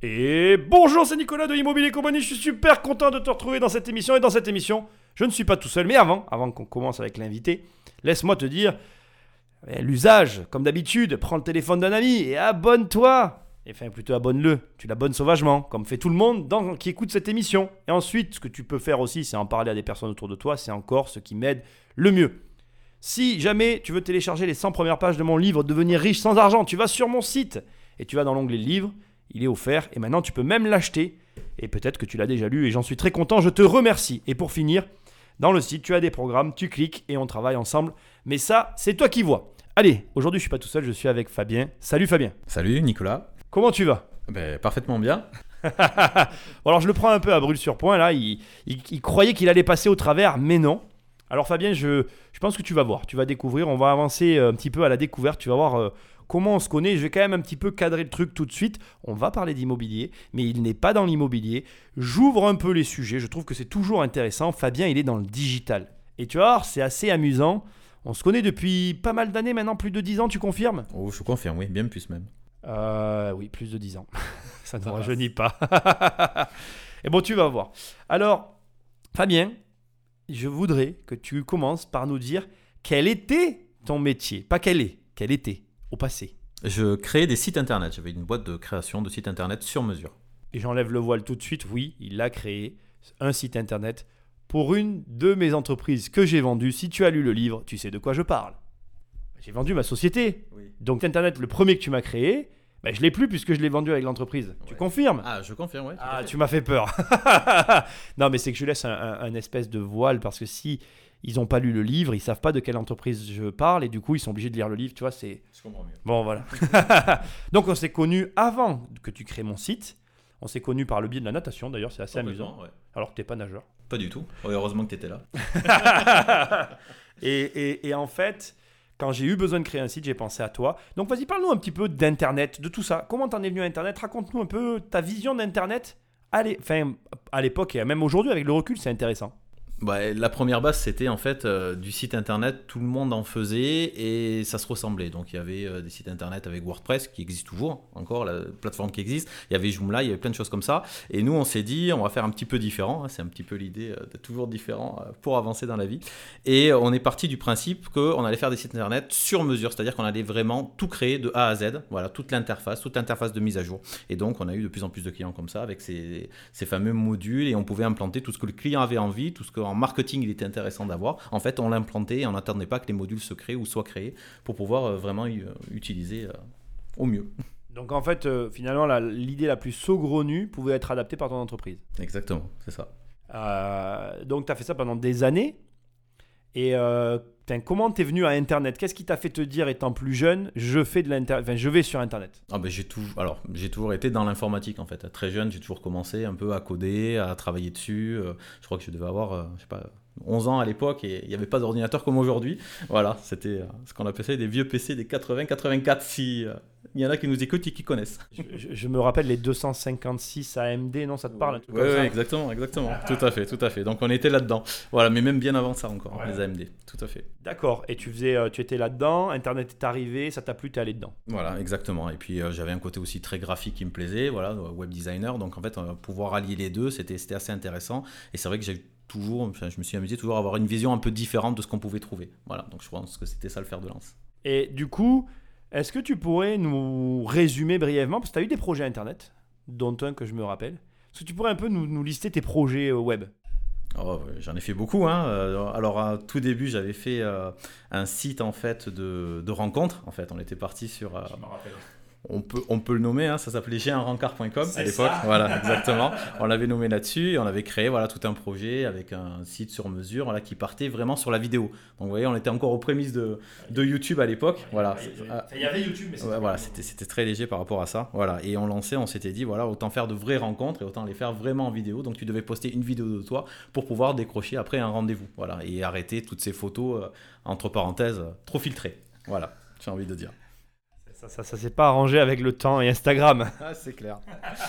Et bonjour, c'est Nicolas de Immobilier Compagnie. Je suis super content de te retrouver dans cette émission. Et dans cette émission, je ne suis pas tout seul. Mais avant, avant qu'on commence avec l'invité, laisse-moi te dire eh, l'usage, comme d'habitude, prends le téléphone d'un ami et abonne-toi. Enfin, plutôt abonne-le. Tu l'abonnes sauvagement, comme fait tout le monde qui écoute cette émission. Et ensuite, ce que tu peux faire aussi, c'est en parler à des personnes autour de toi. C'est encore ce qui m'aide le mieux. Si jamais tu veux télécharger les 100 premières pages de mon livre Devenir riche sans argent, tu vas sur mon site et tu vas dans l'onglet livre il est offert et maintenant tu peux même l'acheter. Et peut-être que tu l'as déjà lu et j'en suis très content, je te remercie. Et pour finir, dans le site, tu as des programmes, tu cliques et on travaille ensemble. Mais ça, c'est toi qui vois. Allez, aujourd'hui je suis pas tout seul, je suis avec Fabien. Salut Fabien. Salut Nicolas. Comment tu vas? Ben, Parfaitement bien. bon, alors je le prends un peu à brûle sur point là. Il, il, croyait qu'il allait passer au travers, mais non. Alors Fabien, je, je, pense que tu vas voir, tu vas découvrir. On va avancer un petit peu à la découverte. Tu vas voir euh, comment on se connaît. Je vais quand même un petit peu cadrer le truc tout de suite. On va parler d'immobilier, mais il n'est pas dans l'immobilier. J'ouvre un peu les sujets. Je trouve que c'est toujours intéressant. Fabien, il est dans le digital. Et tu vois, c'est assez amusant. On se connaît depuis pas mal d'années maintenant, plus de 10 ans, tu confirmes? Oh, je confirme, oui, bien plus même. Euh, oui, plus de 10 ans. Ça ne rajeunit pas. Et bon, tu vas voir. Alors, Fabien, je voudrais que tu commences par nous dire quel était ton métier. Pas quel est, quel était au passé Je créais des sites internet. J'avais une boîte de création de sites internet sur mesure. Et j'enlève le voile tout de suite. Oui, il a créé un site internet pour une de mes entreprises que j'ai vendues. Si tu as lu le livre, tu sais de quoi je parle. J'ai vendu ma société. Donc internet, le premier que tu m'as créé, ben, je l'ai plus puisque je l'ai vendu avec l'entreprise. Tu confirmes? Ah, je confirme, oui. Ah, tu m'as fait peur. non, mais c'est que je laisse un, espèce de voile parce que si ils n'ont pas lu le livre, ils savent pas de quelle entreprise je parle et du coup ils sont obligés de lire le livre, tu vois, c'est... Je comprends mieux. Bon, voilà. Donc on s'est connus avant que tu crées mon site. On s'est connus par le biais de la natation d'ailleurs, c'est assez amusant. Alors que tu n'es pas nageur. Pas du tout. heureusement que tu étais là. et, et, en fait, quand j'ai eu besoin de créer un site, j'ai pensé à toi. Donc vas-y, parle-nous un petit peu d'Internet, de tout ça. Comment t'en es venu à Internet? Raconte-nous un peu ta vision d'Internet. À l'époque et même aujourd'hui avec le recul, c'est intéressant. Bah, la première base, c'était en fait euh, du site internet, tout le monde en faisait et ça se ressemblait. Donc il y avait euh, des sites internet avec WordPress qui existe toujours, encore la plateforme qui existe. Il y avait Joomla, il y avait plein de choses comme ça. Et nous, on s'est dit, on va faire un petit peu différent. C'est un petit peu l'idée euh, d'être toujours différent pour avancer dans la vie. Et on est parti du principe qu'on allait faire des sites internet sur mesure, c'est-à-dire qu'on allait vraiment tout créer de A à Z. Voilà, toute l'interface, toute l'interface de mise à jour. Et donc on a eu de plus en plus de clients comme ça avec ces, ces fameux modules et on pouvait implanter tout ce que le client avait envie, tout ce que en marketing, il était intéressant d'avoir. En fait, on l'implantait et on n'attendait pas que les modules se créent ou soient créés pour pouvoir euh, vraiment euh, utiliser euh, au mieux. Donc en fait, finalement, l'idée la, plus saugrenue pouvait être adaptée par ton entreprise. Exactement, c'est ça. donc tu as fait ça pendant des années. Et comment t'es venu à Internet? Qu'est-ce qui t'a fait te dire, étant plus jeune, je fais de l'internet, enfin, je vais sur Internet? Ah ben, j'ai toujours, alors j'ai toujours été dans l'informatique en fait. Très jeune, j'ai toujours commencé un peu à coder, à travailler dessus. je crois que je devais avoir, je sais pas, 11 ans à l'époque et il n'y avait pas d'ordinateur comme aujourd'hui. Voilà, c'était euh, ce qu'on appelait des vieux PC des 80-84 si euh, il y en a qui nous écoutent et qui connaissent. Je, me rappelle les 256 AMD, non ça te parle Oui, exactement, exactement. tout à fait, tout à fait. Donc on était là-dedans. Voilà, mais même bien avant ça encore, les AMD, tout à fait. D'accord, et tu faisais euh, tu étais là-dedans, internet est arrivé, ça t'a plu, t'es allé dedans. Voilà, exactement. Et puis j'avais un côté aussi très graphique qui me plaisait, voilà, web designer, donc en fait pouvoir allier les deux, c'était assez intéressant et c'est vrai que j'ai toujours, je me suis amusé toujours à avoir une vision un peu différente de ce qu'on pouvait trouver. Voilà, donc je pense que c'était ça le fer de lance. Et du coup, est-ce que tu pourrais nous résumer brièvement, parce que tu as eu des projets Internet, dont un que je me rappelle. Est-ce que tu pourrais un peu nous, lister tes projets euh, web? Oh, J'en ai fait beaucoup. Hein. Euh, alors, à tout début, j'avais fait euh, un site en fait de, de rencontres. En fait, on était parti sur. je me rappelle on peut, on peut le nommer, hein, ça s'appait géanrencard.com à l'époque. Voilà, exactement. On l'avait nommé là-dessus et on avait créé voilà, tout un projet avec un site sur mesure voilà, qui partait vraiment sur la vidéo. Donc vous voyez, on était encore aux prémices de, de YouTube à l'époque. Voilà. Il y avait YouTube, mais ouais, voilà, c'était très léger par rapport à ça. Voilà. Et on lançait, on s'était dit, voilà, autant faire de vraies rencontres et autant les faire vraiment en vidéo. Donc tu devais poster une vidéo de toi pour pouvoir décrocher après un rendez-vous. Voilà. Et arrêter toutes ces photos, euh, entre parenthèses, trop filtrées. Voilà, j'ai envie de dire. Ça, ça, s'est pas arrangé avec le temps et Instagram. Ah, c'est clair.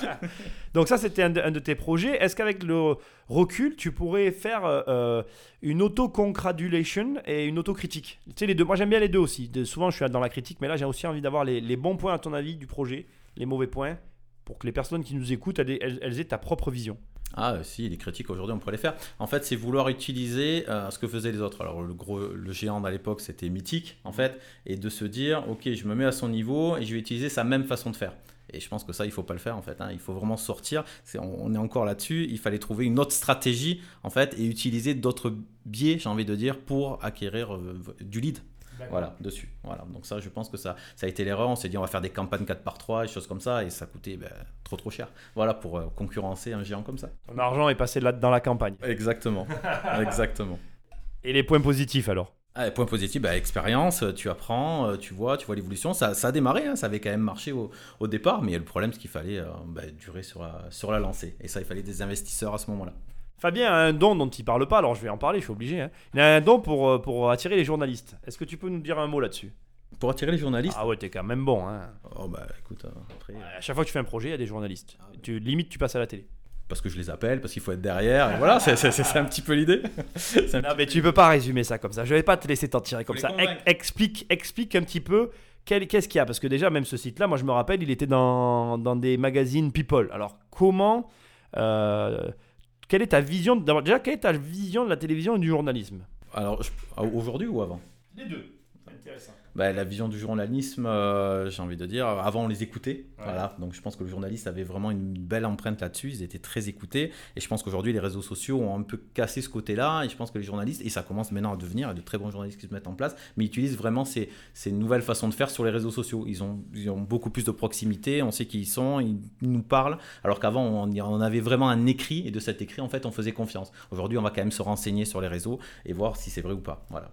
Donc ça, c'était un, de tes projets. Est-ce qu'avec le recul, tu pourrais faire euh, une auto-congratulation et une auto-critique? Tu sais, les deux. Moi, j'aime bien les deux aussi. souvent, je suis dans la critique, mais là, j'ai aussi envie d'avoir les, bons points, à ton avis, du projet, les mauvais points, pour que les personnes qui nous écoutent, elles aient ta propre vision Ah euh, si, les critiques aujourd'hui on pourrait les faire. En fait, c'est vouloir utiliser euh, ce que faisaient les autres. Alors le gros, le géant à l'époque c'était mythique en fait, et de se dire ok, je me mets à son niveau et je vais utiliser sa même façon de faire. Et je pense que ça, il faut pas le faire en fait. hein. Il faut vraiment sortir. On est encore là-dessus. Il fallait trouver une autre stratégie en fait et utiliser d'autres biais, j'ai envie de dire, pour acquérir euh, du lead. Voilà, dessus. Voilà. Donc ça, je pense que ça, ça a été l'erreur. On s'est dit, on va faire des campagnes 4 par 3 et choses comme ça, et ça coûtait ben, trop trop cher. Voilà, pour euh, concurrencer un géant comme ça. Ton argent est passé là dans la campagne. Exactement. Exactement. Et les points positifs alors? Ah, point positif, bah, expérience, euh, tu apprends, euh, tu vois, tu vois l'évolution. Ça, ça a démarré, hein, ça avait quand même marché au, au départ, mais le problème, c'est qu'il fallait euh, bah, durer sur la, sur la lancée. Et ça, il fallait des investisseurs à ce moment-là. Fabien a un don dont il parle pas, alors je vais en parler, je suis obligé. hein. Il a un don pour, euh, pour attirer les journalistes. Est-ce que tu peux nous dire un mot là-dessus? Pour attirer les journalistes, Ah ouais, t'es quand même bon. Hein. oh bah écoute, après, euh, À chaque fois que tu fais un projet, il y a des journalistes. Tu, limite, tu passes à la télé. parce que je les appelle, parce qu'il faut être derrière, et voilà, c'est c'est- c'est un petit peu l'idée. Non, mais tu peux pas résumer ça comme ça. Je vais pas te laisser t'en tirer comme ça. explique, explique un petit peu qu'est-ce qu'il y a. Parce que déjà, même ce site-là, moi je me rappelle, il était dans, dans des magazines People. Alors, comment. euh, quelle est ta vision D'abord, déjà, quelle est ta vision de la télévision et du journalisme? Alors, je- ah, aujourd'hui ou avant? Les deux. C'est intéressant. Bah, la vision du journalisme, euh, j'ai envie de dire, avant on les écoutait, Ouais. voilà. Donc je pense que le journaliste avait vraiment une belle empreinte là-dessus. Ils étaient très écoutés, et je pense qu'aujourd'hui les réseaux sociaux ont un peu cassé ce côté-là. Et je pense que les journalistes, et ça commence maintenant à devenir, il y a de très bons journalistes qui se mettent en place, mais ils utilisent vraiment ces, ces nouvelles façons de faire sur les réseaux sociaux. Ils ont, ils ont beaucoup plus de proximité, on sait qui ils sont, ils nous parlent, alors qu'avant on, on avait vraiment un écrit, et de cet écrit en fait on faisait confiance. Aujourd'hui on va quand même se renseigner sur les réseaux et voir si c'est vrai ou pas. Voilà.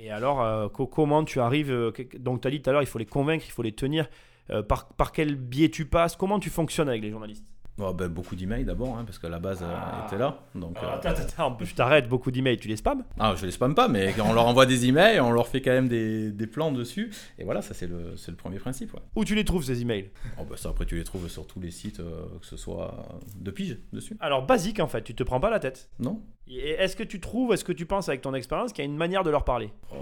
Et, alors, euh, co- comment tu arrives euh, Donc, tu as dit tout à l'heure, il faut les convaincre, il faut les tenir. Euh, par, par quel biais tu passes? Comment tu fonctionnes avec les journalistes? Oh, ben, beaucoup d'emails d'abord, hein, parce que la base Ah. était là. Donc, Attends, attends, attends, je t'arrête, beaucoup d'emails, tu les spams? Ah, je les spamme pas, mais on leur envoie des emails, on leur fait quand même des, des plans dessus. Et voilà, ça c'est le, le premier principe. Ouais. Où tu les trouves ces emails? Oh, bah, ça, après, tu les trouves sur tous les sites, que ce soit de pige dessus. Alors, basique en fait, tu te prends pas la tête? Non est-ce que tu trouves, est-ce que tu penses avec ton expérience qu'il y a une manière de leur parler? Euh,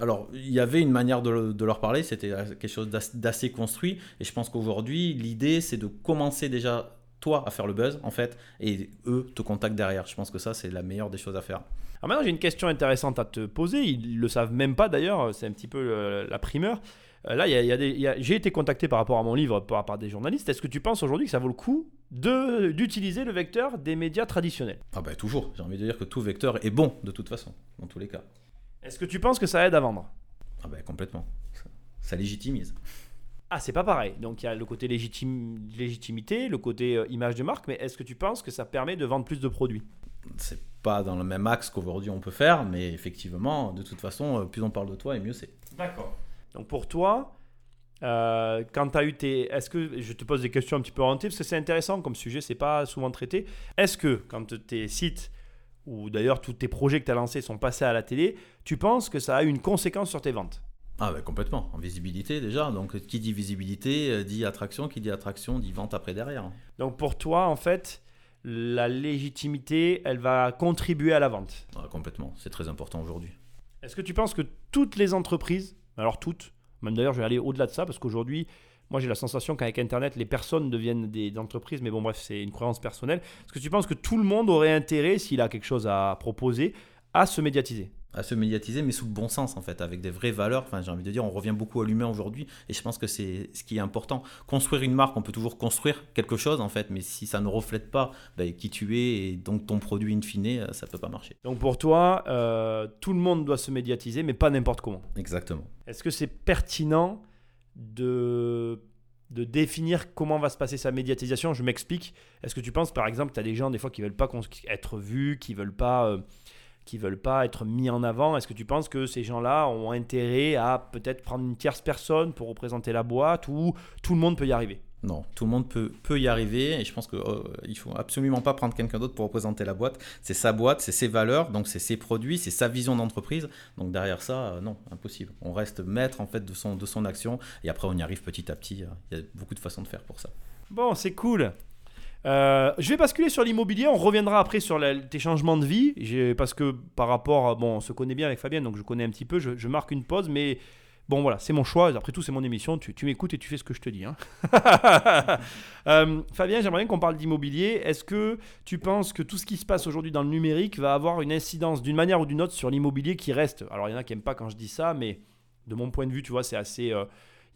Alors, il y avait une manière de, de leur parler, c'était quelque chose d'ass- d'assez construit. Et je pense qu'aujourd'hui, l'idée, c'est de commencer déjà, toi, à faire le buzz, en fait, et eux te contactent derrière. Je pense que ça, c'est la meilleure des choses à faire. Alors maintenant, j'ai une question intéressante à te poser. Ils le savent même pas d'ailleurs, c'est un petit peu euh, la primeur. Euh, Là, il y a- il y a des- il y a- j'ai été contacté par rapport à mon livre par, par des journalistes. Est-ce que tu penses aujourd'hui que ça vaut le coup d'utiliser le vecteur des médias traditionnels Ah, bah, toujours. J'ai envie de dire que tout vecteur est bon, de toute façon, dans tous les cas. Est-ce que tu penses que ça aide à vendre? Ah, bah, complètement. Ça, ça légitimise. Ah, c'est pas pareil. Donc il y a le côté légitime, légitimité, le côté euh, image de marque, mais est-ce que tu penses que ça permet de vendre plus de produits? C'est pas dans le même axe qu'aujourd'hui on peut faire, mais effectivement, de toute façon, euh, plus on parle de toi et mieux c'est. D'accord. Donc pour toi, euh, quand tu as eu tes. Est-ce que. Je te pose des questions un petit peu orientées parce que c'est intéressant comme sujet, c'est pas souvent traité. Est-ce que quand tes sites ou d'ailleurs tous tes projets que tu as lancés sont passés à la télé, tu penses que ça a eu une conséquence sur tes ventes? Ah bah complètement, en visibilité déjà. Donc qui dit visibilité euh, dit attraction, qui dit attraction dit vente après derrière. Donc pour toi, en fait, la légitimité, elle va contribuer à la vente? Ah, complètement, c'est très important aujourd'hui. Est-ce que tu penses que toutes les entreprises, alors toutes, même d'ailleurs je vais aller au-delà de ça parce qu'aujourd'hui, moi j'ai la sensation qu'avec Internet, les personnes deviennent des entreprises, mais bon bref, c'est une croyance personnelle. Est-ce que tu penses que tout le monde aurait intérêt, s'il a quelque chose à proposer, à se médiatiser? À se médiatiser, mais sous le bon sens en fait, avec des vraies valeurs. Enfin, j'ai envie de dire, on revient beaucoup à l'humain aujourd'hui, et je pense que c'est ce qui est important. Construire une marque, on peut toujours construire quelque chose en fait, mais si ça ne reflète pas ben, qui tu es et donc ton produit in fine, euh, ça peut pas marcher. Donc pour toi, euh, tout le monde doit se médiatiser, mais pas n'importe comment. Exactement. Est-ce que c'est pertinent de, de définir comment va se passer sa médiatisation? Je m'explique. Est-ce que tu penses, par exemple, tu as des gens des fois qui veulent pas être vus, qui veulent pas, euh, qui veulent pas être mis en avant Est-ce que tu penses que ces gens-là ont intérêt à peut-être prendre une tierce personne pour représenter la boîte ou tout le monde peut y arriver? Non, tout le monde peut, peut y arriver et je pense qu'il ne faut absolument pas prendre quelqu'un d'autre pour représenter la boîte. C'est sa boîte, c'est ses valeurs, donc c'est ses produits, c'est sa vision d'entreprise. Donc derrière ça, euh, non, impossible. On reste maître en fait de son, de son action et après on y arrive petit à petit. Il y a beaucoup de façons de faire pour ça. Bon, c'est cool. Euh, je vais basculer sur l'immobilier. On reviendra après sur tes changements de vie. Parce que par rapport, bon, on se connaît bien avec Fabien, donc je connais un petit peu. Je, marque une pause, mais Bon, voilà, c'est mon choix. Après tout, c'est mon émission. Tu, tu m'écoutes et tu fais ce que je te dis. hein. Euh, Fabien, j'aimerais bien qu'on parle d'immobilier. Est-ce que tu penses que tout ce qui se passe aujourd'hui dans le numérique va avoir une incidence d'une manière ou d'une autre sur l'immobilier qui reste? Alors, il y en a qui n'aiment pas quand je dis ça, mais de mon point de vue, tu vois, c'est assez. euh,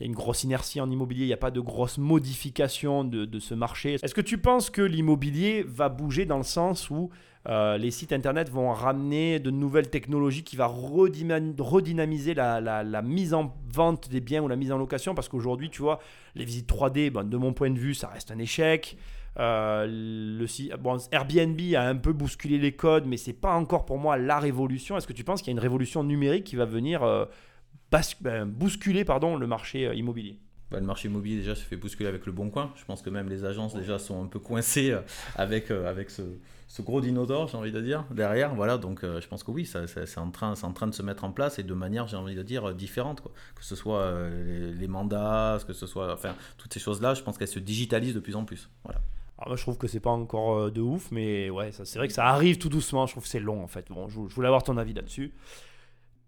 il y a une grosse inertie en immobilier, il n'y a pas de grosse modification de, ce marché. Est-ce que tu penses que l'immobilier va bouger dans le sens où euh, les sites internet vont ramener de nouvelles technologies qui va redynamiser la, mise en vente des biens ou la mise en location? Parce qu'aujourd'hui, tu vois, les visites 3D, ben, de mon point de vue, ça reste un échec. Euh, Airbnb a un peu bousculé les codes, mais c'est pas encore pour moi la révolution. Est-ce que tu penses qu'il y a une révolution numérique qui va venir euh, bas- ben, bousculer pardon, le marché euh, immobilier Bah, le marché immobilier déjà se fait bousculer avec le bon coin. Je pense que même les agences déjà sont un peu coincées euh, avec, euh, avec ce, ce gros dinosaure, j'ai envie de dire, derrière. Voilà, donc euh, je pense que oui, ça, ça- c'est en, train- c'est en train de se mettre en place et de manière, j'ai envie de dire, différente. Quoi. Que ce soit euh, les, les mandats, que ce soit, enfin, toutes ces choses-là, je pense qu'elles se digitalisent de plus en plus. Voilà. Alors moi je trouve que c'est pas encore de ouf, mais ouais, c'est vrai que ça arrive tout doucement. Je trouve que c'est long en fait. Bon, je, je voulais avoir ton avis là-dessus.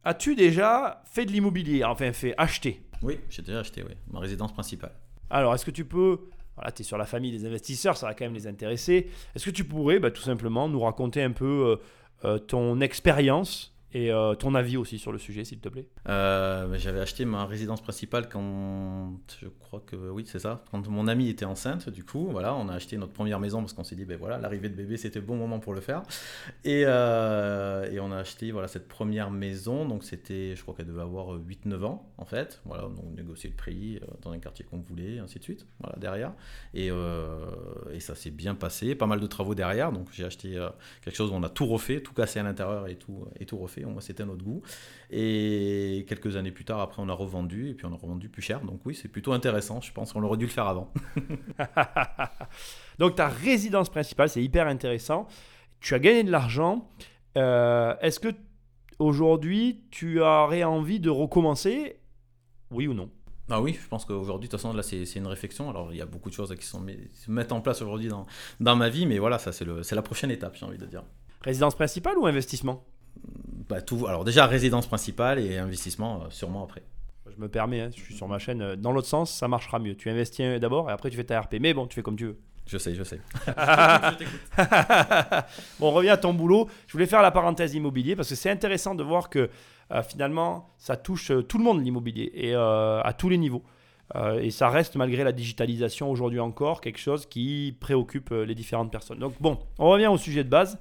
As-tu déjà fait de l'immobilier Enfin, fait acheter? Oui, j'ai déjà acheté, oui, ma résidence principale. Alors, est-ce que tu peux. Voilà, tu es sur la famille des investisseurs, ça va quand même les intéresser. Est-ce que tu pourrais bah, tout simplement nous raconter un peu euh, euh, ton expérience et euh, ton avis aussi sur le sujet, s'il te plaît. Euh, J'avais acheté ma résidence principale quand je crois que oui c'est ça. Quand mon amie était enceinte du coup voilà on a acheté notre première maison parce qu'on s'est dit ben voilà l'arrivée de bébé c'était le bon moment pour le faire. Et, euh, et on a acheté voilà cette première maison. Donc c'était je crois qu'elle devait avoir 8-9 ans en fait. Voilà donc on le prix dans un quartier qu'on voulait ainsi de suite voilà derrière. Et, et ça s'est bien passé. Pas mal de travaux derrière. Donc j'ai acheté quelque chose. Où on a tout refait tout cassé à l'intérieur et tout et tout refait moi c'était notre goût et quelques années plus tard, après, on a revendu et puis on a revendu plus cher. Donc oui, c'est plutôt intéressant. Je pense qu'on aurait dû le faire avant. Donc, ta résidence principale, c'est hyper intéressant. Tu as gagné de l'argent. Euh, Est-ce que aujourd'hui, tu aurais envie de recommencer? Oui ou non? Ah oui, je pense qu'aujourd'hui, de toute façon, là, c'est c'est une réflexion. Alors, il y a beaucoup de choses qui sont, se mettent en place aujourd'hui dans, dans ma vie, mais voilà, ça, c'est le- c'est la prochaine étape, j'ai envie de dire. Résidence principale ou investissement? Bah, tout, alors, déjà, résidence principale et investissement, euh, sûrement après. Je me permets, hein, je suis sur ma chaîne. euh, Dans l'autre sens, ça marchera mieux. Tu investis d'abord et après tu fais ta RP. Mais bon, tu fais comme tu veux. Je sais, je sais. bon, on revient à ton boulot. Je voulais faire la parenthèse immobilier parce que c'est intéressant de voir que euh, finalement, ça touche euh, tout le monde l'immobilier et euh, à tous les niveaux. Et ça reste, malgré la digitalisation aujourd'hui encore, quelque chose qui préoccupe les différentes personnes. Donc bon, on revient au sujet de base.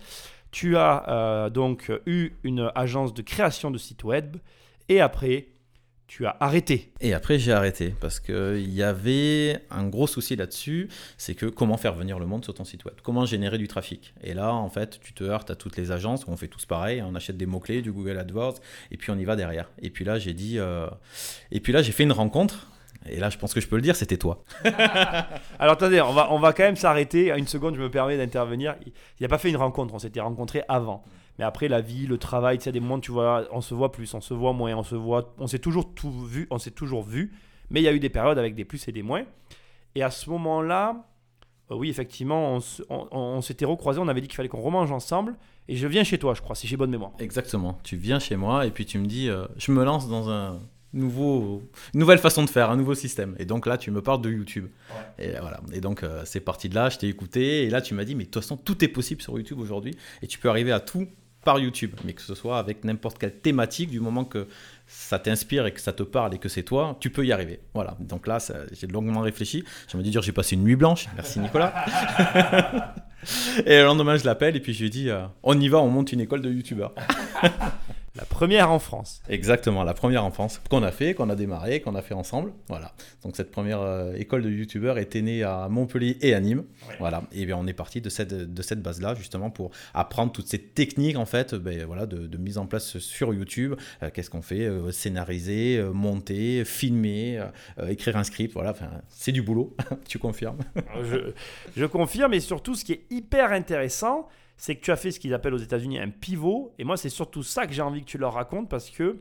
Tu as euh, donc eu une agence de création de site web et après, tu as arrêté. Et après, j'ai arrêté parce qu'il y avait un gros souci là-dessus, c'est que comment faire venir le monde sur ton site web? Comment générer du trafic? Et là, en fait, tu te heurtes à toutes les agences, on fait tous pareil, on achète des mots-clés, du Google AdWords, et puis on y va derrière. Et puis là, j'ai dit... euh, Et puis là, j'ai fait une rencontre, et là, je pense que je peux le dire, c'était toi. Alors attendez, on va, on va quand même s'arrêter. À une seconde, je me permets d'intervenir. Il n'a pas fait une rencontre, on s'était rencontrés avant. Mais après, la vie, le travail, tu sais, des moments, tu vois, on se voit plus, on se voit moins, on se voit, on s'est toujours tout vu, on s'est toujours vu. Mais il y a eu des périodes avec des plus et des moins. Et à ce moment-là, euh, oui, effectivement, on, s- on- on s'était recroisés, on avait dit qu'il fallait qu'on remange ensemble. Et je viens chez toi, je crois, si j'ai bonne mémoire. Exactement. Tu viens chez moi, et puis tu me dis, euh, je me lance dans un nouveau, nouvelle façon de faire, un nouveau système. Et donc là, tu me parles de YouTube. Et voilà. Et donc, euh, c'est parti de là, je t'ai écouté. Et là, tu m'as dit, mais de toute façon, tout est possible sur YouTube aujourd'hui. Et tu peux arriver à tout par YouTube. Mais que ce soit avec n'importe quelle thématique, du moment que ça t'inspire et que ça te parle et que c'est toi, tu peux y arriver. Voilà. Donc là, j'ai longuement réfléchi. Je me dis, dire, j'ai passé une nuit blanche. Merci, Nicolas. et le lendemain, je l'appelle et puis je lui dis, euh, on y va, on monte une école de YouTubeurs. La première en France. Exactement, la première en France qu'on a fait, qu'on a démarré, qu'on a fait ensemble. Voilà. Donc cette première euh, école de youtubeurs était née à Montpellier et à Nîmes. Ouais. Voilà. Et bien on est parti de cette, de cette base-là justement pour apprendre toutes ces techniques en fait, ben, voilà, de, de mise en place sur YouTube. Euh, Qu'est-ce qu'on fait? Euh, Scénariser, monter, filmer, écrire un script. Voilà. Enfin, c'est du boulot. tu confirmes? Je, je confirme, et surtout, ce qui est hyper intéressant, c'est que tu as fait ce qu'ils appellent aux États-Unis un pivot. Et moi, c'est surtout ça que j'ai envie que tu leur racontes parce que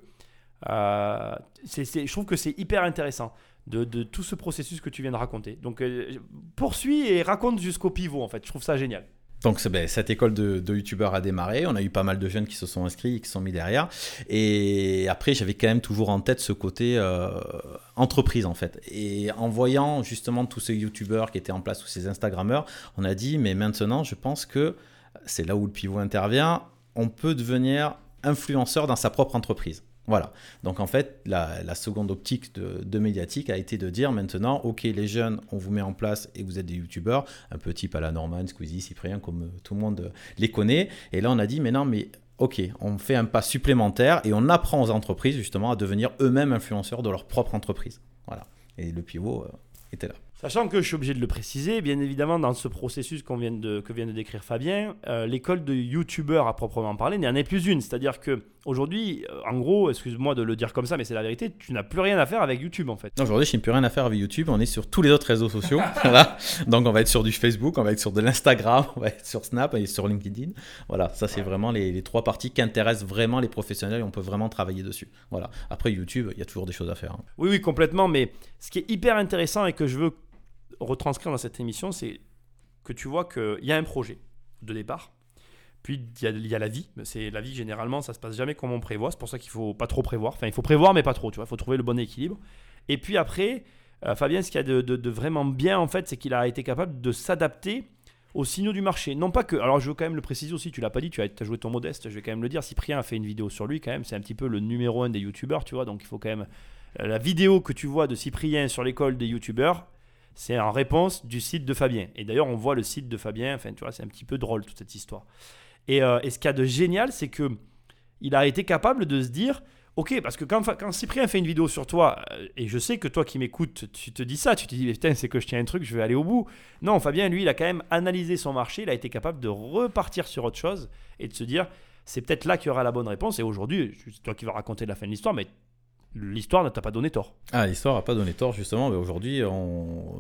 euh, je trouve que c'est hyper intéressant de, tout ce processus que tu viens de raconter. Donc, euh, poursuis et raconte jusqu'au pivot, en fait. Je trouve ça génial. Donc ben, cette école de, de youtubeurs a démarré, on a eu pas mal de jeunes qui se sont inscrits et qui sont mis derrière. Et après j'avais quand même toujours en tête ce côté euh, entreprise en fait. Et en voyant justement tous ces youtubeurs qui étaient en place, tous ces instagrammeurs, on a dit mais maintenant je pense que c'est là où le pivot intervient, on peut devenir influenceur dans sa propre entreprise. Voilà. Donc en fait, la, seconde optique de, de, Médiatique a été de dire maintenant, ok, les jeunes, on vous met en place et vous êtes des youtubeurs, un peu type à la Norman, Squeezie, Cyprien, comme euh, tout le monde les connaît. Et là, on a dit, mais non, mais ok, on fait un pas supplémentaire et on apprend aux entreprises justement à devenir eux-mêmes influenceurs de leur propre entreprise. Voilà. Et le pivot euh, était là. Sachant que je suis obligé de le préciser, bien évidemment, dans ce processus qu'on vient de, que vient de décrire Fabien, euh, l'école de youtubeur à proprement parler n'en est plus une. C'est-à-dire que aujourd'hui, euh, en gros, excuse-moi de le dire comme ça, mais c'est la vérité, tu n'as plus rien à faire avec YouTube en fait. Aujourd'hui, je n'ai plus rien à faire avec YouTube. On est sur tous les autres réseaux sociaux. voilà. Donc, on va être sur du Facebook, on va être sur de l'Instagram, on va être sur Snap et sur LinkedIn. Voilà, ça, c'est vraiment les, les, trois parties qui intéressent vraiment les professionnels et on peut vraiment travailler dessus. Voilà. Après, YouTube, il y a toujours des choses à faire. Hein. Oui, oui, complètement. Mais ce qui est hyper intéressant et que je veux retranscrire dans cette émission, c'est que tu vois qu'il y a un projet de départ, puis il y, a, la vie. C'est la vie généralement, ça se passe jamais comme on prévoit. C'est pour ça qu'il faut pas trop prévoir. Enfin, il faut prévoir, mais pas trop. Tu vois, il faut trouver le bon équilibre. Et puis après, euh, Fabien, ce qu'il y a de, vraiment bien en fait, c'est qu'il a été capable de s'adapter aux signaux du marché. Non pas que. Alors, je veux quand même le préciser aussi. Tu l'as pas dit. Tu as, as, joué ton modeste. Je vais quand même le dire. Cyprien a fait une vidéo sur lui quand même. C'est un petit peu le numéro un des youtubeurs. Tu vois, donc il faut quand même. La vidéo que tu vois de Cyprien sur l'école des youtubeurs, c'est en réponse du site de Fabien. Et d'ailleurs, on voit le site de Fabien, enfin, tu vois, c'est un petit peu drôle toute cette histoire. Et, euh, ce qu'il y a de génial, c'est que il a été capable de se dire, ok, parce que quand, quand Cyprien fait une vidéo sur toi, euh, et je sais que toi qui m'écoutes, tu te dis ça, tu te dis, putain, c'est que je tiens un truc, je vais aller au bout. Non, Fabien, lui, il a quand même analysé son marché, il a été capable de repartir sur autre chose et de se dire, c'est peut-être là qu'il y aura la bonne réponse. Et aujourd'hui, c'est toi qui vas raconter la fin de l'histoire, mais l'histoire ne t'a pas donné tort. Ah, l'histoire n'a pas donné tort justement. Aujourd'hui,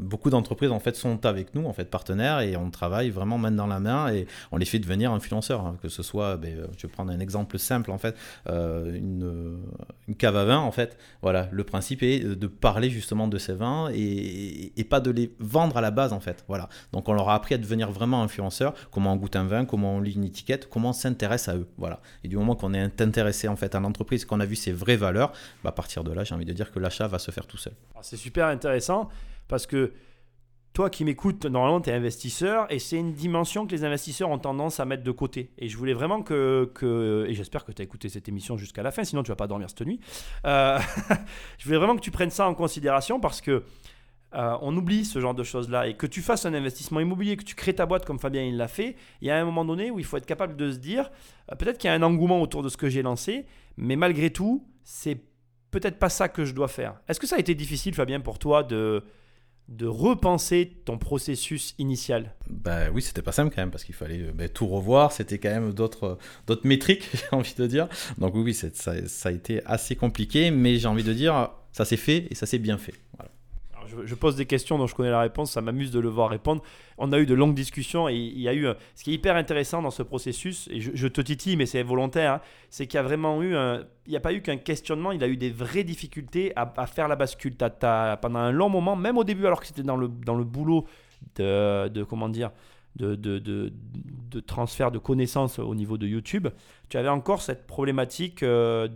beaucoup d'entreprises en fait sont avec nous, en fait partenaires, et on travaille vraiment main dans la main et on les fait devenir influenceurs. Hein. Que ce soit, ben, je vais prendre un exemple simple en fait, euh, une, cave à vin en fait. Voilà, le principe est de parler justement de ces vins et, et, pas de les vendre à la base en fait. Voilà. Donc on leur a appris à devenir vraiment influenceurs. Comment on goûte un vin, comment on lit une étiquette, comment on s'intéresse à eux. Voilà. Et du moment qu'on est intéressé en fait à l'entreprise, qu'on a vu ses vraies valeurs, bah, partir de là, j'ai envie de dire que l'achat va se faire tout seul. C'est super intéressant parce que toi qui m'écoutes, normalement, tu es investisseur et c'est une dimension que les investisseurs ont tendance à mettre de côté. Et je voulais vraiment que. que et j'espère que tu as écouté cette émission jusqu'à la fin, sinon tu vas pas dormir cette nuit. Euh, je voulais vraiment que tu prennes ça en considération parce que. Euh, on oublie ce genre de choses-là et que tu fasses un investissement immobilier, que tu crées ta boîte comme Fabien il l'a fait, il y a un moment donné où il faut être capable de se dire, euh, peut-être qu'il y a un engouement autour de ce que j'ai lancé, mais malgré tout, c'est peut-être pas ça que je dois faire. Est-ce que ça a été difficile, Fabien, pour toi de, de repenser ton processus initial? Bah oui, c'était pas simple quand même parce qu'il fallait euh, bah, tout revoir. C'était quand même d'autres d'autres métriques, j'ai envie de dire. Donc oui, ça, ça, a été assez compliqué, mais j'ai envie de dire, ça s'est fait et ça s'est bien fait. Voilà je, pose des questions dont je connais la réponse, ça m'amuse de le voir répondre. On a eu de longues discussions et il y a eu. Ce qui est hyper intéressant dans ce processus, et je, te titille, mais c'est volontaire, hein, c'est qu'il y a vraiment eu. Un, il n'y a pas eu qu'un questionnement, il a eu des vraies difficultés à, faire la bascule. pendant un long moment, même au début, alors que c'était dans le, dans le boulot de, de comment dire, de, de, de, transfert de connaissances au niveau de YouTube, tu avais encore cette problématique euh,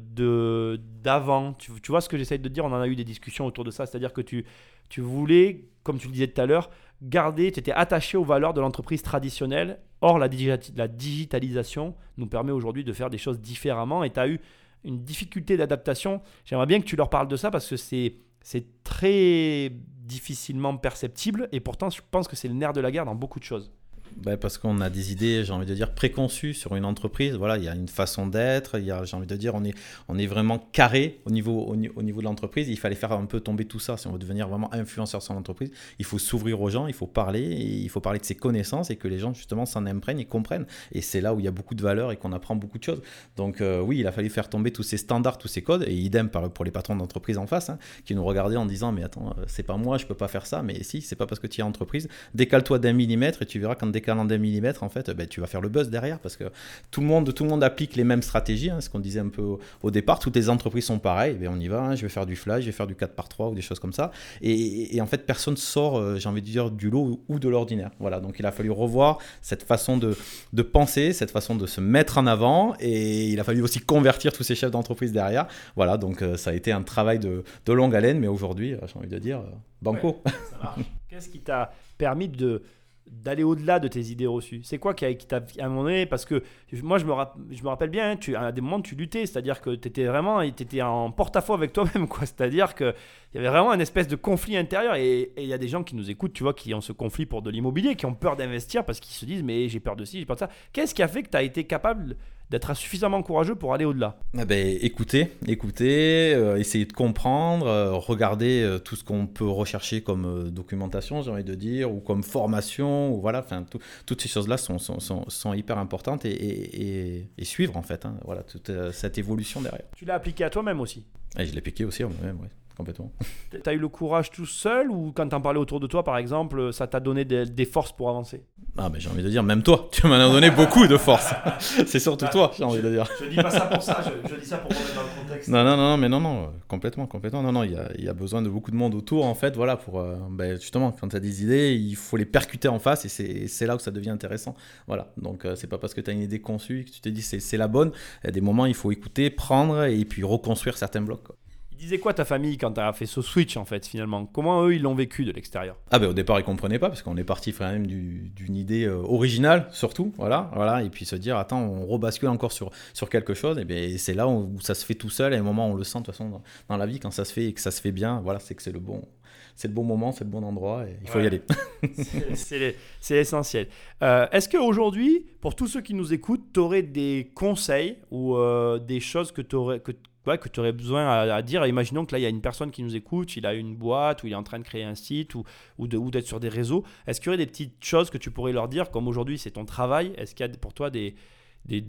d'avant. Tu, vois ce que j'essaie de dire? On en a eu des discussions autour de ça, c'est-à-dire que tu, tu voulais, comme tu le disais tout à l'heure, garder, tu étais attaché aux valeurs de l'entreprise traditionnelle. Or, la, la digitalisation nous permet aujourd'hui de faire des choses différemment et tu as eu une difficulté d'adaptation. J'aimerais bien que tu leur parles de ça parce que c'est très difficilement perceptible et pourtant je pense que c'est le nerf de la guerre dans beaucoup de choses. Ben parce qu'on a des idées, j'ai envie de dire, préconçues sur une entreprise. Voilà, il y a une façon d'être, j'ai envie de dire, on est, on est vraiment carré au niveau, au, niveau de l'entreprise. Il fallait faire un peu tomber tout ça. Si on veut devenir vraiment influenceur sur l'entreprise, il faut s'ouvrir aux gens, il faut parler, et il faut parler de ses connaissances et que les gens, justement, s'en imprègnent et comprennent. Et c'est là où il y a beaucoup de valeur et qu'on apprend beaucoup de choses. Donc, euh, oui, il a fallu faire tomber tous ces standards, tous ces codes, et idem pour les patrons d'entreprise en face, hein, qui nous regardaient en disant, mais attends, euh, c'est pas moi, je peux pas faire ça, mais si, c'est pas parce que tu es entreprise, décale-toi d'un millimètre et tu verras quand décalant d'un millimètre, en fait, ben, tu vas faire le buzz derrière parce que tout le monde, tout le monde applique les mêmes stratégies. Hein, ce qu'on disait un peu au, départ, toutes les entreprises sont pareilles. Ben, on y va. Hein, je vais faire du flash, je vais faire du 4 par 3 ou des choses comme ça. Et, en fait, personne sort, euh, j'ai envie de dire, du lot ou de l'ordinaire. Voilà. Donc, il a fallu revoir cette façon de, de penser, cette façon de se mettre en avant, et il a fallu aussi convertir tous ces chefs d'entreprise derrière. Voilà. Donc, euh, ça a été un travail de, de longue haleine, mais aujourd'hui, j'ai envie de dire, euh, banco. Qu'est-ce qui t'a permis de d'aller au-delà de tes idées reçues C'est quoi qui, t'a à un moment donné Parce que moi, je me, rappelle bien, hein, tu, à des moments, tu luttais, c'est-à-dire que tu étais vraiment étais en porte-à-faux avec toi-même, quoi. C'est-à-dire qu'il y avait vraiment un espèce de conflit intérieur. Et il y a des gens qui nous écoutent, tu vois, qui ont ce conflit pour de l'immobilier, qui ont peur d'investir parce qu'ils se disent, mais j'ai peur de ci, j'ai peur de ça. Qu'est-ce qui a fait que tu as été capable d'être suffisamment courageux pour aller au-delà. Eh ben, Écoutez, écoutez, euh, essayer de comprendre, euh, regarder euh, tout ce qu'on peut rechercher comme euh, documentation, j'ai envie de dire, ou comme formation, ou voilà, enfin, toutes ces choses-là sont, sont, sont, sont, hyper importantes et, et, et, et, suivre en fait, hein, voilà, toute cette évolution derrière. Tu l'as appliqué à toi-même aussi. Et Je l'ai appliqué aussi à moi-même, oui complètement. Tu as eu le courage tout seul ou quand t'en parlais autour de toi, par exemple, ça t'a donné des, des, forces pour avancer? Ah, mais j'ai envie de dire, même toi, tu m'en as donné beaucoup de force. C'est surtout bah, toi, j'ai envie je, de dire. Je dis pas ça pour ça, je, je dis ça pour remettre dans le contexte. Non, non, non, mais non, non, complètement, complètement. Non, non, il y a, y a, besoin de beaucoup de monde autour, en fait, voilà, pour. Euh, ben, justement, quand tu as des idées, il faut les percuter en face et c'est là où ça devient intéressant. Voilà, donc euh, c'est pas parce que tu as une idée conçue que tu te dis c'est la bonne. Il y a des moments, il faut écouter, prendre et puis reconstruire certains blocs. Quoi. Ils disaient quoi ta famille quand tu as fait ce switch en fait finalement? Comment eux ils l'ont vécu de l'extérieur? Ah ben au départ ils comprenaient pas parce qu'on est parti quand même d'une idée euh, originale surtout, voilà, voilà, et puis se dire attends on rebascule encore sur, sur quelque chose et bien c'est là où, ça se fait tout seul et un moment on le sent de toute façon dans, dans la vie quand ça se fait et que ça se fait bien, voilà c'est que c'est le bon c'est le bon moment, c'est le bon endroit et il faut ouais. y aller. c'est essentiel. Euh, Est-ce qu'aujourd'hui, pour tous ceux qui nous écoutent, tu aurais des conseils ou euh, des choses que tu aurais, que, ouais, que tu aurais besoin à, dire. Imaginons que là, il y a une personne qui nous écoute, il a une boîte ou il est en train de créer un site ou, ou d'être sur des réseaux. Est-ce qu'il y aurait des petites choses que tu pourrais leur dire, comme aujourd'hui c'est ton travail? Est-ce qu'il y a pour toi des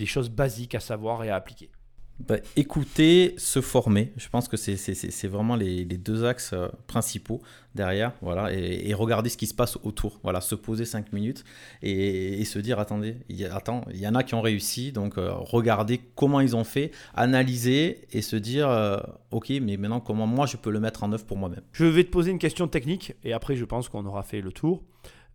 choses basiques à savoir et à appliquer? Bah, écouter, se former. Je pense que c'est vraiment les, deux axes euh, principaux derrière. Voilà, et, regarder ce qui se passe autour. Voilà, se poser 5 minutes et, se dire attendez, il y, attends, il y en a qui ont réussi. Donc, euh, regarder comment ils ont fait, analyser et se dire euh, ok, mais maintenant, comment moi je peux le mettre en œuvre pour moi-même. Je vais te poser une question technique et après, je pense qu'on aura fait le tour.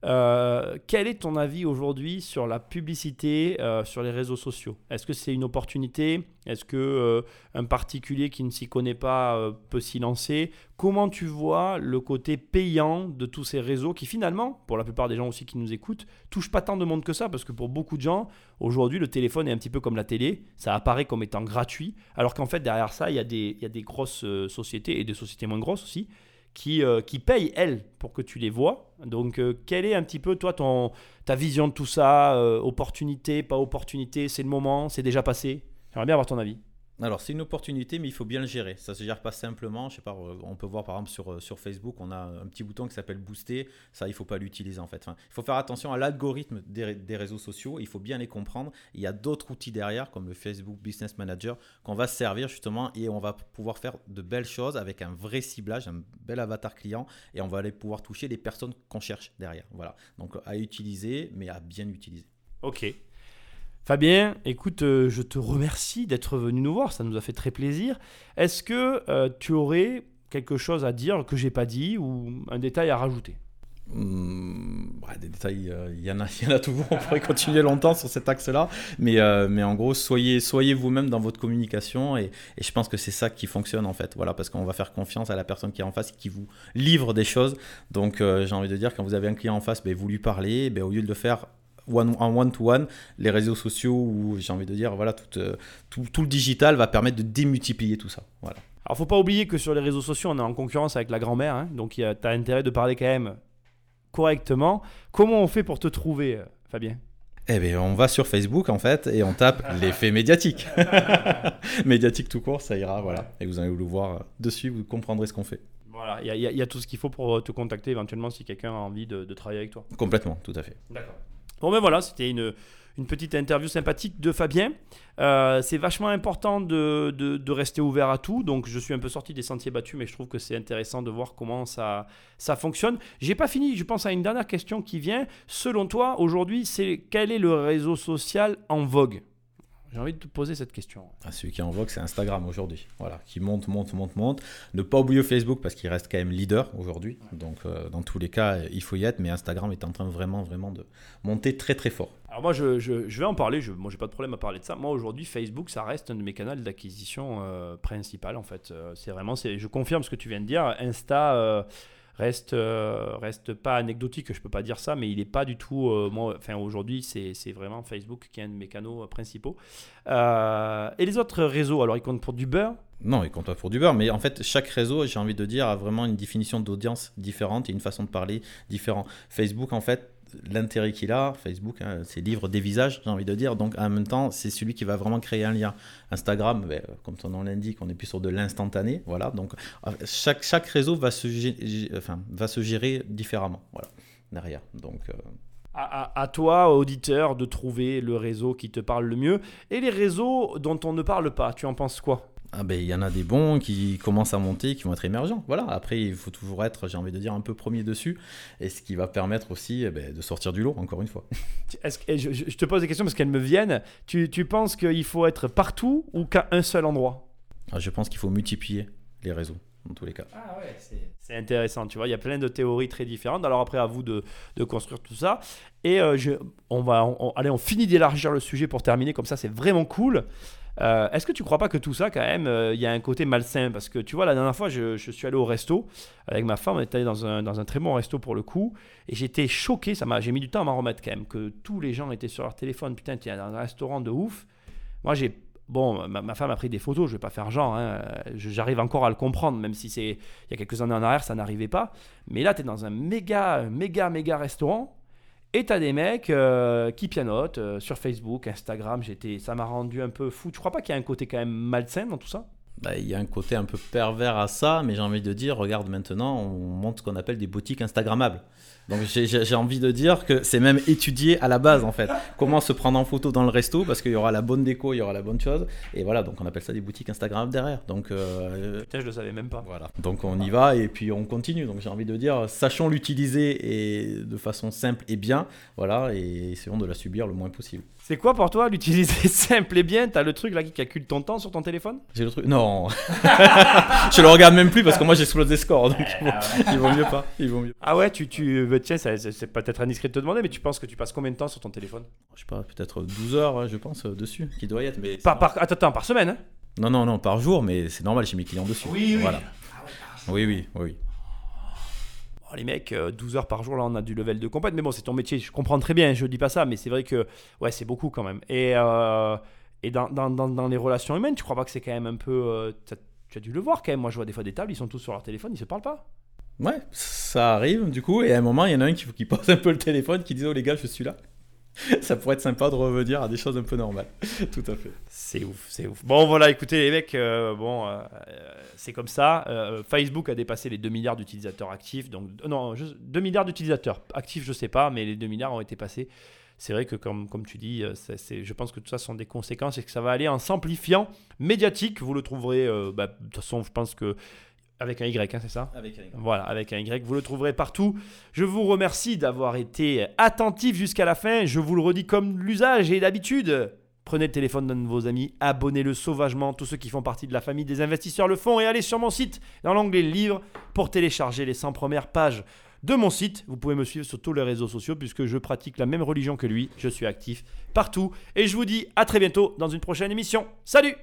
Euh, quel est ton avis aujourd'hui sur la publicité euh, sur les réseaux sociaux? Est-ce que c'est une opportunité? Est-ce que euh, un particulier qui ne s'y connaît pas peut s'y lancer? Comment tu vois le côté payant de tous ces réseaux qui finalement, pour la plupart des gens aussi qui nous écoutent, touchent pas tant de monde que ça? Parce que pour beaucoup de gens, aujourd'hui le téléphone est un petit peu comme la télé, ça apparaît comme étant gratuit, alors qu'en fait derrière ça il y a des, grosses sociétés et des sociétés moins grosses aussi qui, euh, qui payent, elles, pour que tu les vois. Donc, euh, quelle est un petit peu, toi, ton, ta vision de tout ça euh, Opportunité, pas opportunité C'est le moment C'est déjà passé? J'aimerais bien avoir ton avis. Alors, c'est une opportunité, mais il faut bien le gérer. Ça se gère pas simplement. Je sais pas, on peut voir par exemple sur, sur Facebook, on a un petit bouton qui s'appelle booster. Ça, il faut pas l'utiliser en fait. Il faut faire attention à l'algorithme des, des, réseaux sociaux. Il faut bien les comprendre. Il y a d'autres outils derrière, comme le Facebook Business Manager, qu'on va se servir justement et on va pouvoir faire de belles choses avec un vrai ciblage, un bel avatar client et on va aller pouvoir toucher les personnes qu'on cherche derrière. Voilà. Donc, à utiliser, mais à bien utiliser. Ok. Fabien, écoute, euh, je te remercie d'être venu nous voir, ça nous a fait très plaisir. Est-ce que euh, tu aurais quelque chose à dire que j'ai pas dit ou un détail à rajouter? Ouais, des détails, il euh, y, en a, y en a toujours. On pourrait continuer longtemps sur cet axe-là, mais, mais en gros, soyez, soyez vous-même dans votre communication et, je pense que c'est ça qui fonctionne en fait. Voilà, parce qu'on va faire confiance à la personne qui est en face et qui vous livre des choses. Donc, j'ai envie de dire, quand vous avez un client en face, ben, vous lui parlez, ben, au lieu de le faire one, en one-to-one, les réseaux sociaux ou j'ai envie de dire, voilà, tout, tout, tout, le digital va permettre de démultiplier tout ça. Voilà. Alors, faut pas oublier que sur les réseaux sociaux, on est en concurrence avec la grand-mère, hein, donc tu as intérêt de parler quand même correctement. Comment on fait pour te trouver, euh, Fabien? Eh bien, on va sur Facebook en fait et on tape l'effet médiatique. médiatique tout court, ça ira, voilà. Et vous allez le voir dessus, vous comprendrez ce qu'on fait. Voilà, il y, y, a tout ce qu'il faut pour te contacter éventuellement si quelqu'un a envie de, de, travailler avec toi. Complètement, tout à fait. D'accord. Bon ben voilà, c'était une, petite interview sympathique de Fabien. Euh, c'est vachement important de rester ouvert à tout. Donc je suis un peu sorti des sentiers battus, mais je trouve que c'est intéressant de voir comment ça, ça fonctionne. J'ai pas fini, je pense à une dernière question qui vient. Selon toi, aujourd'hui, c'est quel est le réseau social en vogue? J'ai envie de te poser cette question. Ah, celui qui est en vogue, c'est Instagram aujourd'hui. Voilà, qui monte, monte, monte, monte. Ne pas oublier Facebook parce qu'il reste quand même leader aujourd'hui. Donc, euh, dans tous les cas, il faut y être. Mais Instagram est en train vraiment, vraiment de monter très, très fort. Alors moi, je, je- je vais en parler. Je, moi, j'ai pas de problème à parler de ça. Moi, aujourd'hui, Facebook, ça reste un de mes canaux d'acquisition euh, principal. En fait, Euh, c'est vraiment, c'est, je confirme ce que tu viens de dire. Insta euh, reste, euh, reste pas anecdotique. Je peux pas dire ça, mais il est pas du tout. euh, moi, enfin, aujourd'hui, c'est, vraiment Facebook qui est un de mes canaux euh, principaux. Et les autres réseaux, alors ils comptent pour du beurre? Non, il compte pas pour du beurre, mais en fait, chaque réseau, j'ai envie de dire, a vraiment une définition d'audience différente et une façon de parler différente. Facebook, en fait, l'intérêt qu'il a, Facebook, hein, c'est livre des visages, j'ai envie de dire. Donc, en même temps, c'est celui qui va vraiment créer un lien. Instagram, ben, comme son nom l'indique, on est plus sur de l'instantané. Voilà. Donc, euh, chaque, réseau va se, gérer différemment. Voilà. Derrière. Donc, euh, à toi, auditeur, de trouver le réseau qui te parle le mieux. Et les réseaux dont on ne parle pas, tu en penses quoi? Ah ben il y en a des bons qui commencent à monter, qui vont être émergents. Voilà. Après, il faut toujours être, j'ai envie de dire, un peu premier dessus, et ce qui va permettre aussi eh ben, de sortir du lot. Encore une fois. Que- je te pose des questions parce qu'elles me viennent. Tu, tu penses qu'il faut être partout ou qu'à un seul endroit? Ah, Je pense qu'il faut multiplier les réseaux dans tous les cas. Ah ouais, c'est intéressant. Tu vois, il y a plein de théories très différentes. Alors après, à vous de, de construire tout ça. Et euh, je, on va, on- allez, on finit d'élargir le sujet pour terminer. Comme ça, c'est vraiment cool. Euh, Est-ce que tu crois pas que tout ça, quand même, euh, il y a un côté malsain? Parce que tu vois, la dernière fois, je, suis allé au resto avec ma femme. On est allé dans un, très bon resto pour le coup. Et j'étais choqué. Ça m'a, j'ai mis du temps à m'en remettre quand même. Que tous les gens étaient sur leur téléphone. Putain, tu es dans un restaurant de ouf. Moi, j'ai. Bon, ma, femme a pris des photos, je vais pas faire genre, hein. J'arrive encore à le comprendre, même si c'est il y a quelques années en arrière, ça n'arrivait pas. Mais là, tu es dans un méga, méga, méga restaurant et tu as des mecs euh, qui pianotent euh, sur Facebook, Instagram. J'étais, ça m'a rendu un peu fou. Tu crois pas qu'il y a un côté quand même malsain dans tout ça? Bah, Il y a un côté un peu pervers à ça, mais j'ai envie de dire, regarde maintenant, on monte ce qu'on appelle des boutiques Instagrammables. Donc j'ai- envie de dire que c'est même étudié à la base en fait. Comment se prendre en photo dans le resto parce qu'il y aura la bonne déco, il y aura la bonne chose. Et voilà, donc on appelle ça des boutiques Instagrammables derrière. Donc euh, Putain, je le savais même pas. voilà. Donc on y va et puis on continue. Donc j'ai envie de dire, sachons l'utiliser et de façon simple et bien. Voilà, et essayons de la subir le moins possible. C'est quoi pour toi l'utiliser simple et bien? T'as le truc là qui calcule ton temps sur ton téléphone? J'ai le truc. Non Je le regarde même plus parce que moi j'explose des scores. Donc bon, il vaut mieux pas. Il vaut mieux. Ah ouais, tu, tu tiens, c'est peut-être indiscret de te demander, mais tu penses que tu passes combien de temps sur ton téléphone je sais pas, peut-être 12 heures, ouais, je pense, euh, dessus, qui doit y être. Mais par, par, attends, attends, par semaine hein Non, non, non, par jour, mais c'est normal, j'ai mes clients dessus. Oui, oui. Voilà. Oui, oui, oui. Bon, les mecs, euh, 12 heures par jour, là, on a du level de compète. Mais bon, c'est ton métier, je comprends très bien, je dis pas ça, mais c'est vrai que, ouais, c'est beaucoup quand même. Et, euh, et dans, dans, dans, dans les relations humaines, tu crois pas que c'est quand même un peu. euh, tu as dû le voir quand même. Moi, je vois des fois des tables, ils sont tous sur leur téléphone, ils se parlent pas. Ouais, ça arrive, du coup, et à un moment, il y en a un qui, qui pose un peu le téléphone, qui dit Oh les gars, je suis là. Ça pourrait être sympa de revenir à des choses un peu normales. Tout à fait. C'est ouf, c'est ouf. Bon, voilà, écoutez, les mecs, euh, bon, euh, euh, c'est comme ça. Facebook a dépassé les 2 milliards d'utilisateurs actifs. Donc, non, juste 2 milliards d'utilisateurs actifs, je sais pas, mais les 2 milliards ont été passés. C'est vrai que, comme, comme tu dis, je pense que tout ça sont des conséquences et que ça va aller en s'amplifiant médiatique. Vous le trouverez, bah, de toute façon, je pense que. Avec un Y, hein, c'est ça Avec voilà, avec un Y, vous le trouverez partout. Je vous remercie d'avoir été attentif jusqu'à la fin. Je vous le redis comme l'usage et d'habitude. Prenez le téléphone d'un de vos amis, abonnez-le sauvagement. Tous ceux qui font partie de la famille des investisseurs le font. Et allez sur mon site, dans l'onglet Livres, pour télécharger les 100 premières pages de mon site. Vous pouvez me suivre sur tous les réseaux sociaux puisque je pratique la même religion que lui. Je suis actif partout. Et je vous dis à très bientôt dans une prochaine émission. Salut